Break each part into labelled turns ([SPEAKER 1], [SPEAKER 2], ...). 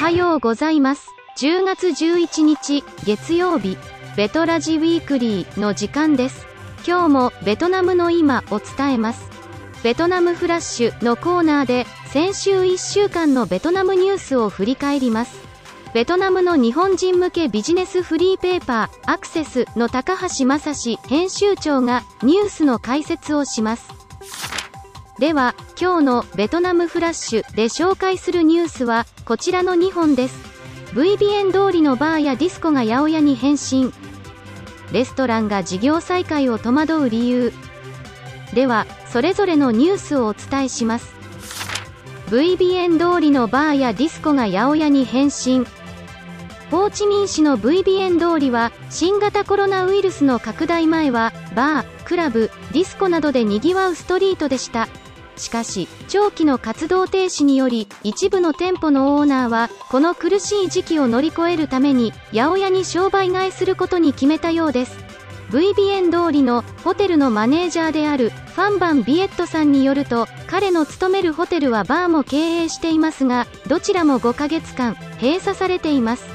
[SPEAKER 1] お
[SPEAKER 2] はようございます。10月11日、月曜日、ベトラジウィークリーの時間です。今日もベトナムの今を伝えます。ベトナムフラッシュのコーナーで、先週1週間のベトナムニュースを振り返ります。ベトナムの日本人向けビジネスフリーペーパー、アクセスの高橋正史編集長がニュースの解説をします。では、今日のベトナムフラッシュで紹介するニュースは、こちらの2本です。VBN 通りのバーやディスコが八百屋に変身。レストランが事業再開を戸惑う理由。では、それぞれのニュースをお伝えします。VBN 通りのバーやディスコが八百屋に変身。ホーチミン市の VBN 通りは新型コロナウイルスの拡大前はバー、クラブ、ディスコなどで賑わうストリートでした。しかし、長期の活動停止により、一部の店舗のオーナーは、この苦しい時期を乗り越えるために、八百屋に商売替えすることに決めたようです。VBN 通りのホテルのマネージャーであるファンバン・ビエットさんによると、彼の勤めるホテルはバーも経営していますが、どちらも5ヶ月間、閉鎖されています。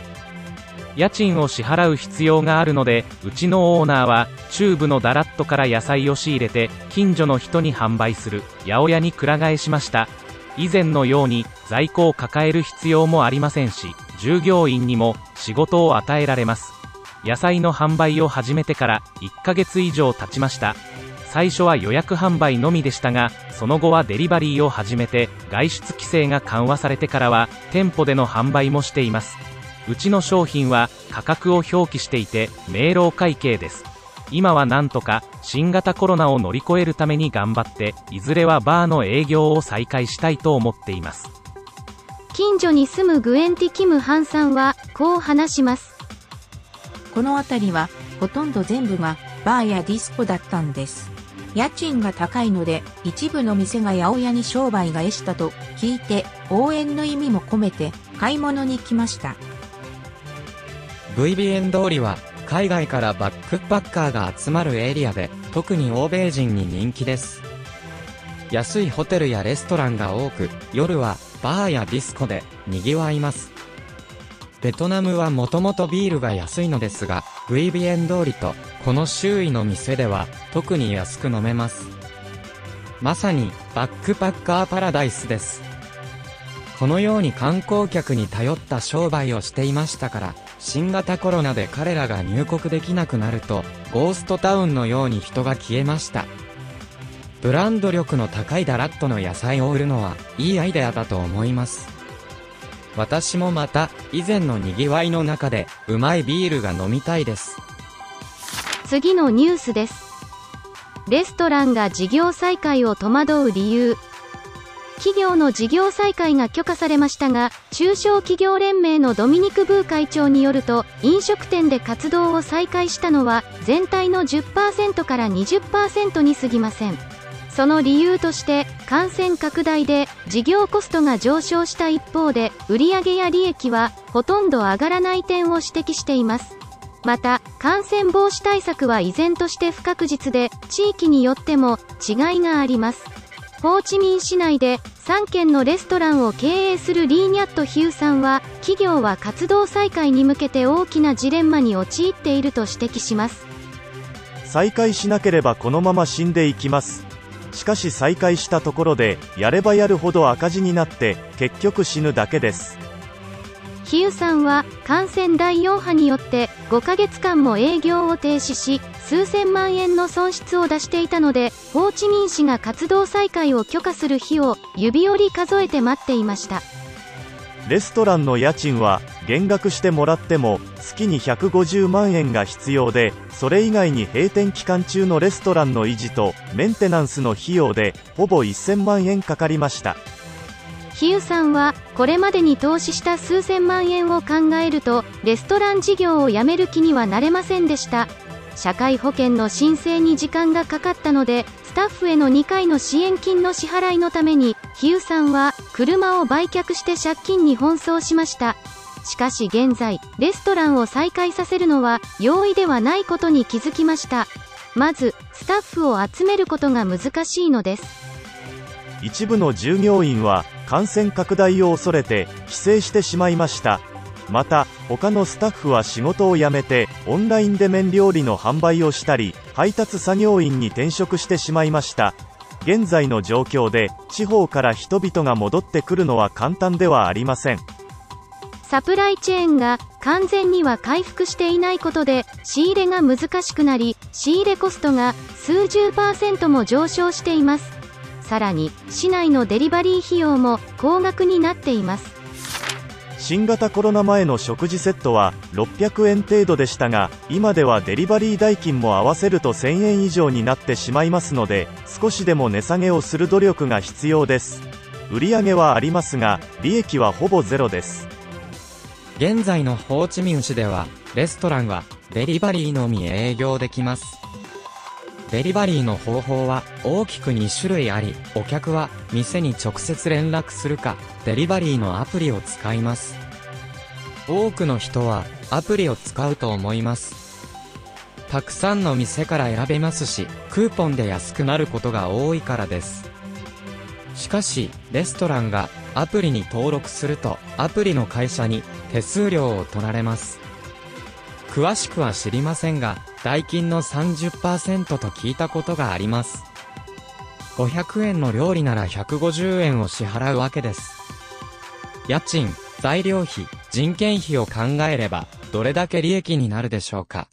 [SPEAKER 3] 家賃を支払う必要があるのでうちのオーナーは中部のダラットから野菜を仕入れて近所の人に販売する。八百屋にくら替えしました。以前のように在庫を抱える必要もありませんし従業員にも仕事を与えられます。野菜の販売を始めてから1ヶ月以上経ちました。最初は予約販売のみでしたがその後はデリバリーを始めて外出規制が緩和されてからは店舗での販売もしています。うちの商品は価格を表記していて明朗会計です今はなんとか新型コロナを乗り越えるために頑張っていずれはバーの営業を再開したいと思っています
[SPEAKER 2] 近所に住むグエンティ・キム・ハンさんは、こう話します。
[SPEAKER 4] この辺りはほとんど全部がバーやディスコだったんです。家賃が高いので一部の店が八百屋に商売がえしたと聞いて応援の意味も込めて買い物に来ました。
[SPEAKER 5] VBN 通りは海外からバックパッカーが集まるエリアで特に欧米人に人気です。安いホテルやレストランが多く、夜はバーやディスコで賑わいます。ベトナムはもともとビールが安いのですが、VBN 通りとこの周囲の店では特に安く飲めます。まさにバックパッカーパラダイスです。このように観光客に頼った商売をしていましたから、新型コロナで彼らが入国できなくなると、ゴーストタウンのように人が消えました。ブランド力の高いダラットの野菜を売るのは、いいアイデアだと思います。私もまた、以前の賑わいの中で、うまいビールが飲みたいです。
[SPEAKER 2] 次のニュースです。レストランが事業再開を戸惑う理由。企業の事業再開が許可されましたが、中小企業連盟のドミニク・ブー会長によると、飲食店で活動を再開したのは、全体の10%から20%に過ぎません。その理由として、感染拡大で事業コストが上昇した一方で、売上や利益はほとんど上がらない点を指摘しています。また、感染防止対策は依然として不確実で、地域によっても違いがあります。ホーチミン市内で3軒のレストランを経営するリーニャット・ヒューさんは、企業は活動再開に向けて大きなジレンマに陥っていると指摘します。
[SPEAKER 6] 再開しなければこのまま死んでいきますしかし再開したところでやればやるほど赤字になって結局死ぬだけです
[SPEAKER 2] さんは感染第4波によって5ヶ月間も営業を停止し数千万円の損失を出していたのでホーチミン市が活動再開を許可する日を指折り数えて待っていました。
[SPEAKER 6] レストランの家賃は減額してもらっても月に150万円が必要でそれ以外に閉店期間中のレストランの維持とメンテナンスの費用でほぼ1000万円かかりました。
[SPEAKER 2] ヒューさんはこれまでに投資した数千万円を考えるとレストラン事業をやめる気にはなれませんでした。社会保険の申請に時間がかかったのでスタッフへの2回の支援金の支払いのためにヒューさんは車を売却して借金に奔走しました。しかし現在レストランを再開させるのは容易ではないことに気づきました。まずスタッフを集めることが難しいのです。
[SPEAKER 6] 一部の従業員は感染拡大を恐れて帰省してしまいました。また他のスタッフは仕事を辞めてオンラインで麺料理の販売をしたり配達作業員に転職してしまいました。現在の状況で地方から人々が戻ってくるのは簡単ではありません。
[SPEAKER 2] サプライチェーンが完全には回復していないことで仕入れが難しくなり仕入れコストが数十パーセントも上昇しています。さらに市内のデリバリー費用も高額になっています。
[SPEAKER 6] 新型コロナ前の食事セットは600円程度でしたが今ではデリバリー代金も合わせると1000円以上になってしまいますので少しでも値下げをする努力が必要です。売上はありますが利益はほぼゼロです。
[SPEAKER 5] 現在のホーチミン市では、レストランは、デリバリーのみ営業できます。デリバリーの方法は大きく2種類あり、お客は店に直接連絡するか、デリバリーのアプリを使います。多くの人はアプリを使うと思います。たくさんの店から選べますし、クーポンで安くなることが多いからです。しかし、レストランがアプリに登録すると、アプリの会社に手数料を取られます。詳しくは知りませんが、代金の30%と聞いたことがあります。500円の料理なら150円を支払うわけです。家賃、材料費、人件費を考えれば、どれだけ利益になるでしょうか。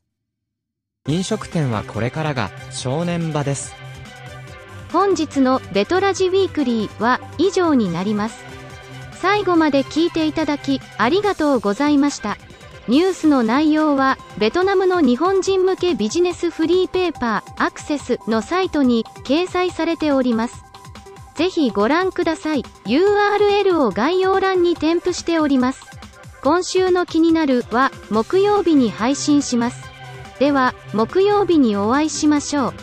[SPEAKER 5] 飲食店はこれからが正念場です。
[SPEAKER 2] 本日のベトラジウィークリーは以上になります最後まで聞いていただきありがとうございましたニュースの内容はベトナムの日本人向けビジネスフリーペーパーアクセスのサイトに掲載されております。ぜひご覧ください。URL を概要欄に添付しております。今週の気になるは木曜日に配信します。では木曜日にお会いしましょう。